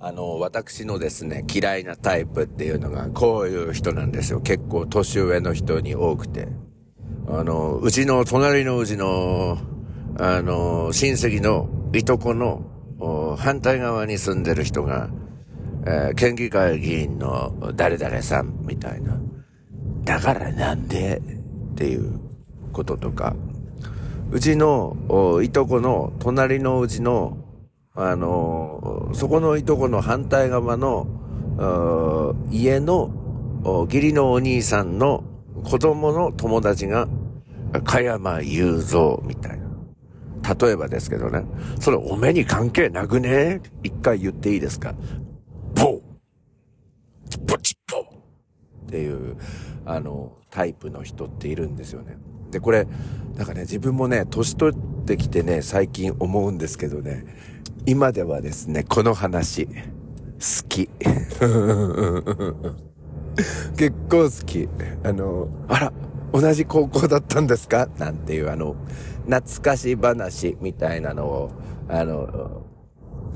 あの、私のですね、嫌いなタイプっていうのが、こういう人なんですよ。結構年上の人に多くて。あの、うちの隣のうちの、あの、親戚のいとこの反対側に住んでる人が、えー、県議会議員の誰々さんみたいな。だからなんでっていうこととか、うちのいとこの隣のうちのあの、そこのいとこの反対側の、家の義理のお兄さんの子供の友達が、加山雄三みたいな。例えばですけどね。それお目に関係なくね？一回言っていいですか？ボーポチッポっていう、あの、タイプの人っているんですよね。で、これ、なんかね、自分もね、年取ってきてね、最近思うんですけどね、今ではですね、この話、好き。結構好き。あの、あら、同じ高校だったんですか？なんていうあの、懐かし話みたいなのを、あの、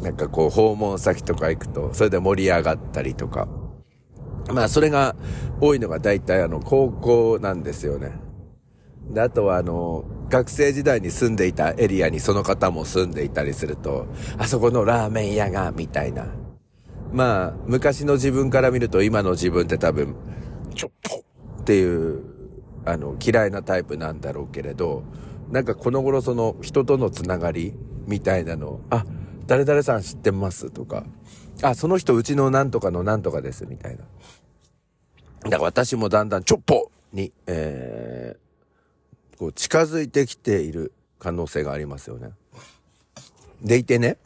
なんかこう訪問先とか行くと、それで盛り上がったりとか。まあそれが多いのが大体あの高校なんですよね。で、あとはあの、学生時代に住んでいたエリアにその方も住んでいたりすると、あそこのラーメン屋が、みたいな。まあ、昔の自分から見ると今の自分って多分、ちょっとっていう、あの、嫌いなタイプなんだろうけれど、なんかこの頃その人とのつながりみたいなの、あ、誰々さん知ってますとか、あ、その人うちのなんとかのなんとかですみたいな。だから私もだんだんちょっぽに、えー、こう近づいてきている可能性がありますよね。でいてね、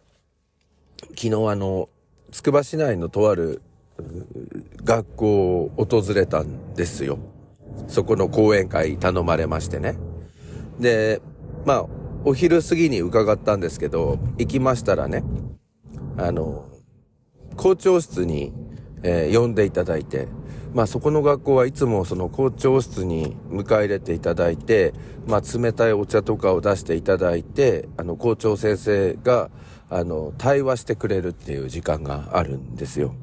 昨日あの、つくば市内のとある学校を訪れたんですよ。そこの講演会頼まれましてね。で、まあ、お昼過ぎに伺ったんですけど、行きましたらね、あの、校長室に、えー、呼んでいただいて、まあそこの学校はいつもその校長室に迎え入れていただいて、まあ冷たいお茶とかを出していただいて、あの校長先生が、あの、対話してくれるっていう時間があるんですよ。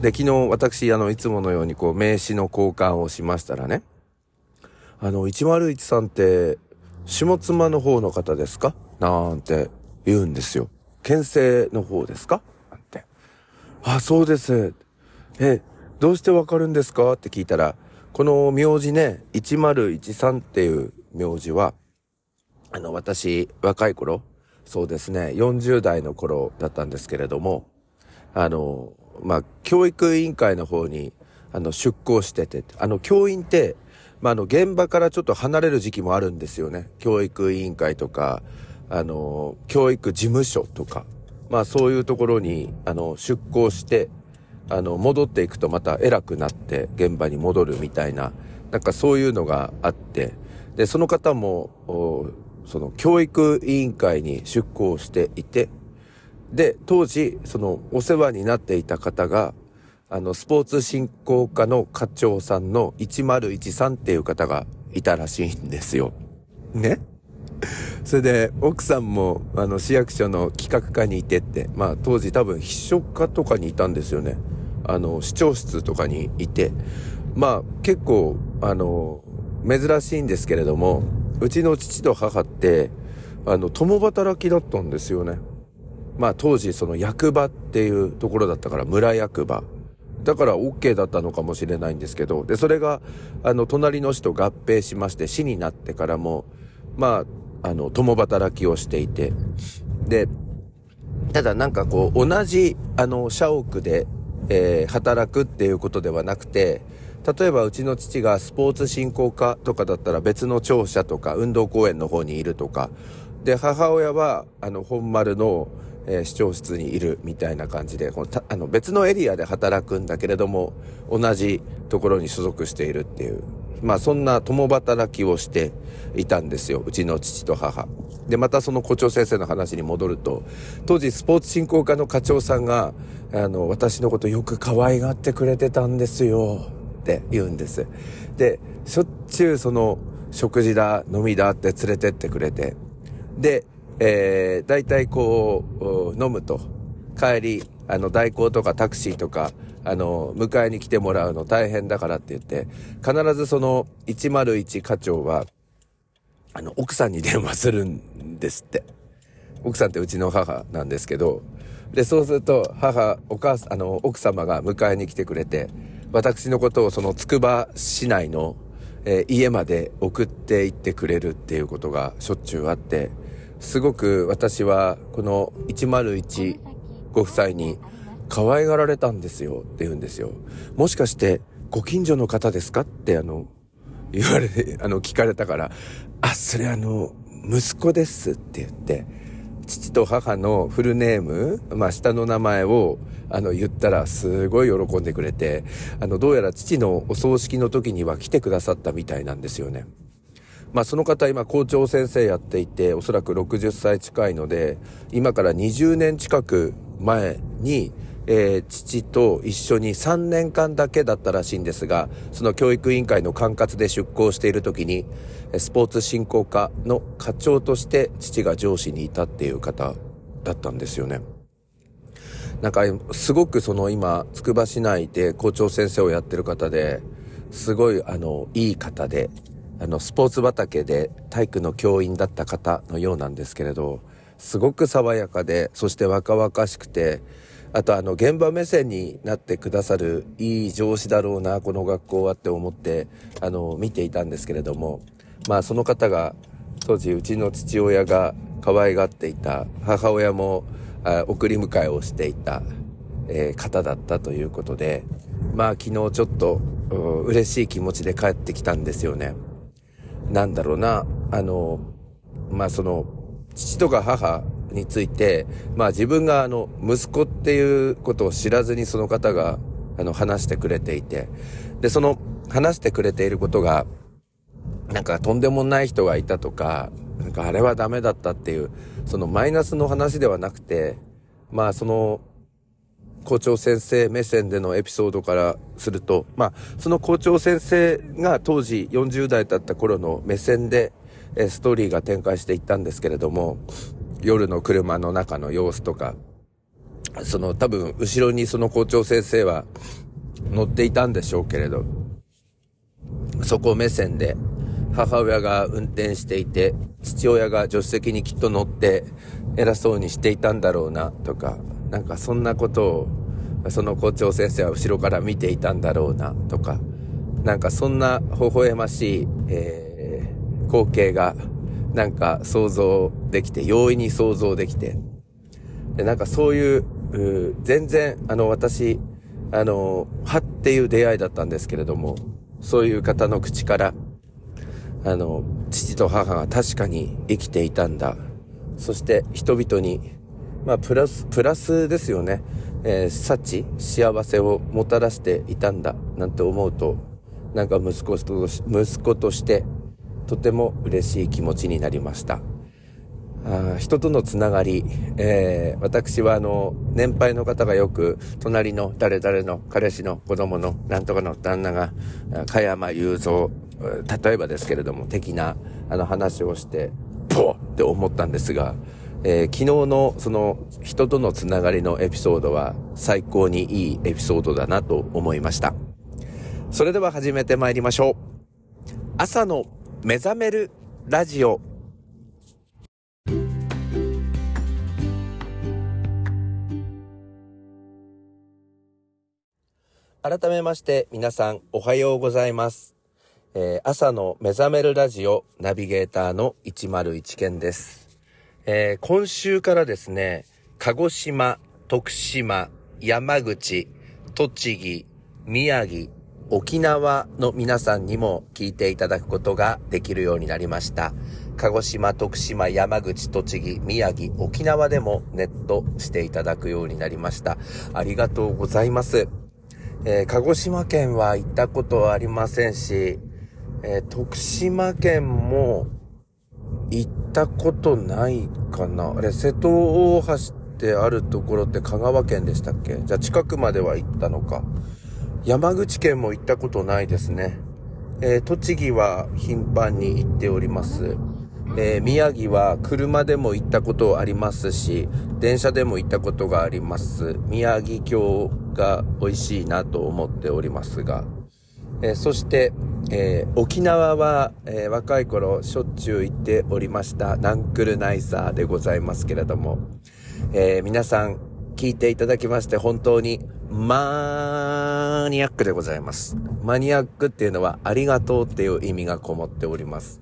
で、昨日私、あの、いつものようにこう名刺の交換をしましたらね、あの、101さんって、下妻の方の方ですか？なんて言うんですよ。県政の方ですか？なんて。あ、そうです。え、どうしてわかるんですか？って聞いたら、この名字ね、1013っていう名字は、あの、私、若い頃、そうですね、40代の頃だったんですけれども、あの、まあ、教育委員会の方に、あの、出向してて、あの、教員って、まあ、あの、現場からちょっと離れる時期もあるんですよね。教育委員会とか、あの、教育事務所とか、まあ、そういうところに、あの、出向して、あの、戻っていくとまた偉くなって現場に戻るみたいな、なんかそういうのがあって、で、その方も、その教育委員会に出向していて、で、当時、そのお世話になっていた方が、あの、スポーツ振興課の課長さんの1013っていう方がいたらしいんですよ。ね？それで、奥さんも、あの、市役所の企画課にいてって、まあ、当時多分秘書課とかにいたんですよね。あの、市長室とかにいて、まあ、結構、あの、珍しいんですけれども、うちの父と母って、あの、共働きだったんですよね。まあ、当時、その役場っていうところだったから、村役場。だから OK だったのかもしれないんですけど、で、それが、あの、隣の市と合併しまして、市になってからも、まあ、あの、共働きをしていて、で、ただなんかこう、同じ、あの、社屋で、えー、働くっていうことではなくて、例えばうちの父がスポーツ振興課とかだったら別の庁舎とか運動公園の方にいるとか、で、母親は、あの、本丸の、えー、市長室にいるみたいな感じで、このあの別のエリアで働くんだけれども、同じところに所属しているっていう、まあそんな共働きをしていたんですよ。うちの父と母。で、またその校長先生の話に戻ると、当時スポーツ振興課の課長さんが、あの、私のことよく可愛がってくれてたんですよ。って言うんです。で、しょっちゅうその、食事だ、飲みだって連れてってくれて。で、えー、大体こう、飲むと、帰り、あの、代行とかタクシーとか、あの、迎えに来てもらうの大変だからって言って、必ずその101課長は、あの、奥さんに電話するんですって。奥さんってうちの母なんですけど、で、そうすると、母、お母さん、あの、奥様が迎えに来てくれて、私のことをそのつくば市内の、えー、家まで送って行ってくれるっていうことがしょっちゅうあって、すごく私はこの101ご夫妻に可愛がられたんですよって言うんですよ。もしかしてご近所の方ですか？ってあの、言われて、あの、聞かれたから、あ、それあの、息子ですって言って、父と母のフルネーム、まあ、下の名前を、あの、言ったら、すごい喜んでくれて、あの、どうやら父のお葬式の時には来てくださったみたいなんですよね。まあ、その方今校長先生やっていて、おそらく60歳近いので、今から20年近く前に、えー、父と一緒に3年間だけだったらしいんですが、その教育委員会の管轄で出向している時に、スポーツ振興課の課長として父が上司にいたっていう方だったんですよね。なんか、すごくその今、つくば市内で校長先生をやってる方で、すごい、あの、いい方で、あの、スポーツ畑で体育の教員だった方のようなんですけれど、すごく爽やかで、そして若々しくて、あとあの、現場目線になってくださるいい上司だろうな、この学校はって思って、あの、見ていたんですけれども、まあその方が、当時うちの父親が可愛がっていた、母親もあ送り迎えをしていた、えー、方だったということで、まあ昨日ちょっと嬉しい気持ちで帰ってきたんですよね。なんだろうな、あの、まあその、父とか母について、まあ自分があの、息子っていうことを知らずにその方が、あの、話してくれていて、で、その、話してくれていることが、なんかとんでもない人がいたとか、なんかあれはダメだったっていう、そのマイナスの話ではなくて、まあその、校長先生目線でのエピソードからすると、まあその校長先生が当時40代だった頃の目線で、ストーリーが展開していったんですけれども、夜の車の中の様子とか、その多分後ろにその校長先生は乗っていたんでしょうけれど、そこ目線で母親が運転していて、父親が助手席にきっと乗って偉そうにしていたんだろうなとか、なんかそんなことを、その校長先生は後ろから見ていたんだろうなとか、なんかそんな微笑ましい、えー、光景がなんか想像できて、容易に想像できて、でなんかそういう、う全然あの私、あの、はっていう出会いだったんですけれども、そういう方の口から、あの、父と母が確かに生きていたんだ。そして人々に、まあ、プラス、プラスですよね。えー、幸、幸せをもたらしていたんだ。なんて思うと、なんか息子と、息子として、とても嬉しい気持ちになりました。あ人とのつながり、えー、私はあの、年配の方がよく、隣の誰々の彼氏の子供のなんとかの旦那が、加山雄三、例えばですけれども、的な、あの話をして、ポーって思ったんですが、えー、昨日のその人とのつながりのエピソードは最高にいいエピソードだなと思いました。それでは始めてまいりましょう。朝の目覚めるラジオ改めまして皆さんおはようございます。えー、朝の目覚めるラジオナビゲーターの101健です。えー、今週からですね、鹿児島、徳島、山口、栃木、宮城、沖縄の皆さんにも聞いていただくことができるようになりました。鹿児島、徳島、山口、栃木、宮城、沖縄でもネットしていただくようになりました。ありがとうございます。えー、鹿児島県は行ったことはありませんし、えー、徳島県も行ったことないかな。あれ、瀬戸大橋ってあるところって香川県でしたっけ？じゃあ近くまでは行ったのか。山口県も行ったことないですね。えー、栃木は頻繁に行っております。えー、宮城は車でも行ったことありますし、電車でも行ったことがあります。宮城郷が美味しいなと思っておりますが、えー、そして、えー、沖縄は、え若い頃しょっちゅう行っておりましたナンクルナイサーでございますけれども、え皆さん聞いていただきまして本当にマニアックでございます。マニアックっていうのはありがとうっていう意味がこもっております。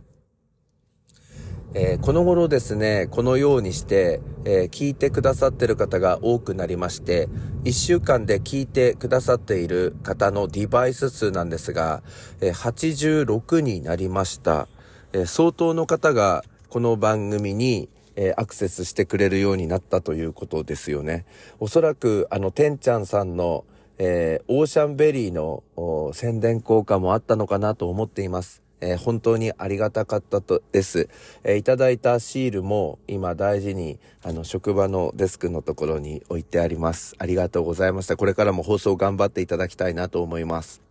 えー、この頃ですね、このようにして、えー、聞いてくださってる方が多くなりまして、1週間で聞いてくださっている方のデバイス数なんですが、えー、86になりました。え相当の方がこの番組に、えアクセスしてくれるようになったということですよね。おそらく、あの、てんちゃんさんの、えオーシャンベリーの宣伝効果もあったのかなと思っています。えー、本当にありがたかったとです。えー、いただいたシールも今大事にあの職場のデスクのところに置いてあります。ありがとうございました。これからも放送頑張っていただきたいなと思います。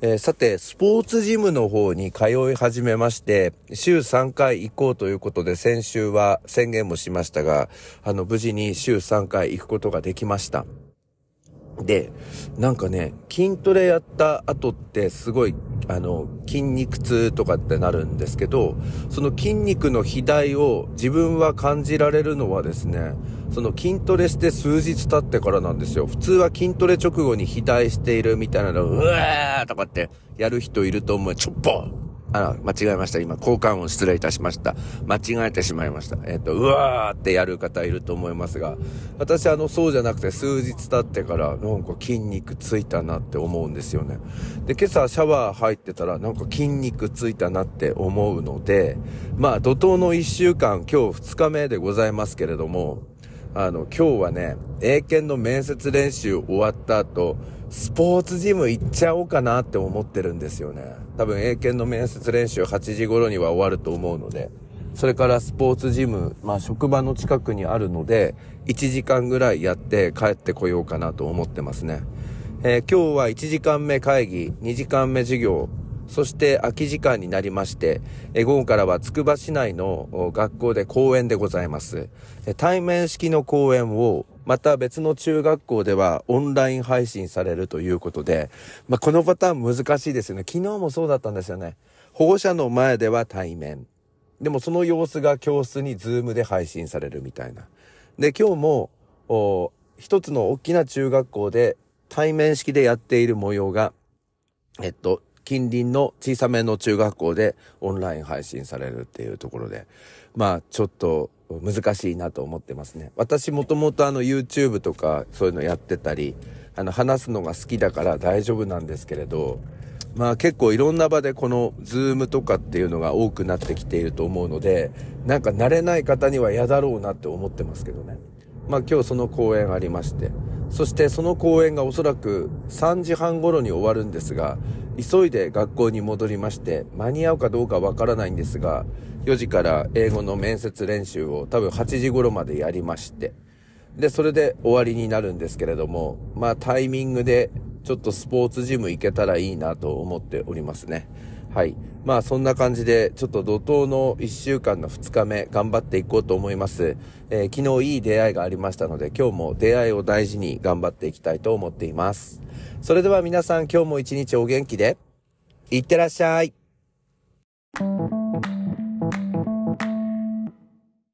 えー、さて、スポーツジムの方に通い始めまして、週3回行こうということで、先週は宣言もしましたが、あの、無事に週3回行くことができました。で、なんかね、筋トレやった後ってすごい、あの、筋肉痛とかってなるんですけど、その筋肉の肥大を自分は感じられるのはですね、その筋トレして数日経ってからなんですよ。普通は筋トレ直後に肥大しているみたいなの、うわーとかってやる人いると思う。ちょっぽあら、間違えました。今、交換音失礼いたしました。間違えてしまいました。えっ、と、うわーってやる方いると思いますが、私あの、そうじゃなくて数日経ってから、なんか筋肉ついたなって思うんですよね。で、今朝シャワー入ってたら、なんか筋肉ついたなって思うので、まあ、怒涛の1週間、今日2日目でございますけれども、あの、今日はね、英検の面接練習終わった後、スポーツジム行っちゃおうかなって思ってるんですよね。多分英検の面接練習8時頃には終わると思うので、それからスポーツジム、まあ職場の近くにあるので、1時間ぐらいやって帰ってこようかなと思ってますね。えー、今日は1時間目会議、2時間目授業、そして空き時間になりまして、え午後からはつくば市内の学校で講演でございます。対面式の講演をまた別の中学校ではオンライン配信されるということで、まあ、このパターン難しいですよね。昨日もそうだったんですよね。保護者の前では対面。でもその様子が教室にズームで配信されるみたいな。で、今日も、お一つの大きな中学校で対面式でやっている模様が、えっと、近隣の小さめの中学校でオンライン配信されるっていうところで、まあちょっと難しいなと思ってますね。私もともとあの YouTube とかそういうのやってたり、あの話すのが好きだから大丈夫なんですけれど、まあ結構いろんな場でこのズームとかっていうのが多くなってきていると思うので、なんか慣れない方には嫌だろうなって思ってますけどね。まあ今日その公演ありまして、そしてその公演がおそらく3時半頃に終わるんですが、急いで学校に戻りまして、間に合うかどうかわからないんですが、4時から英語の面接練習を多分8時頃までやりまして、で、それで終わりになるんですけれども、まあタイミングでちょっとスポーツジム行けたらいいなと思っておりますね。はい。まあそんな感じで、ちょっと怒涛の1週間の2日目頑張っていこうと思います。えー、昨日いい出会いがありましたので、今日も出会いを大事に頑張っていきたいと思っています。それでは皆さん今日も一日お元気で、いってらっしゃい。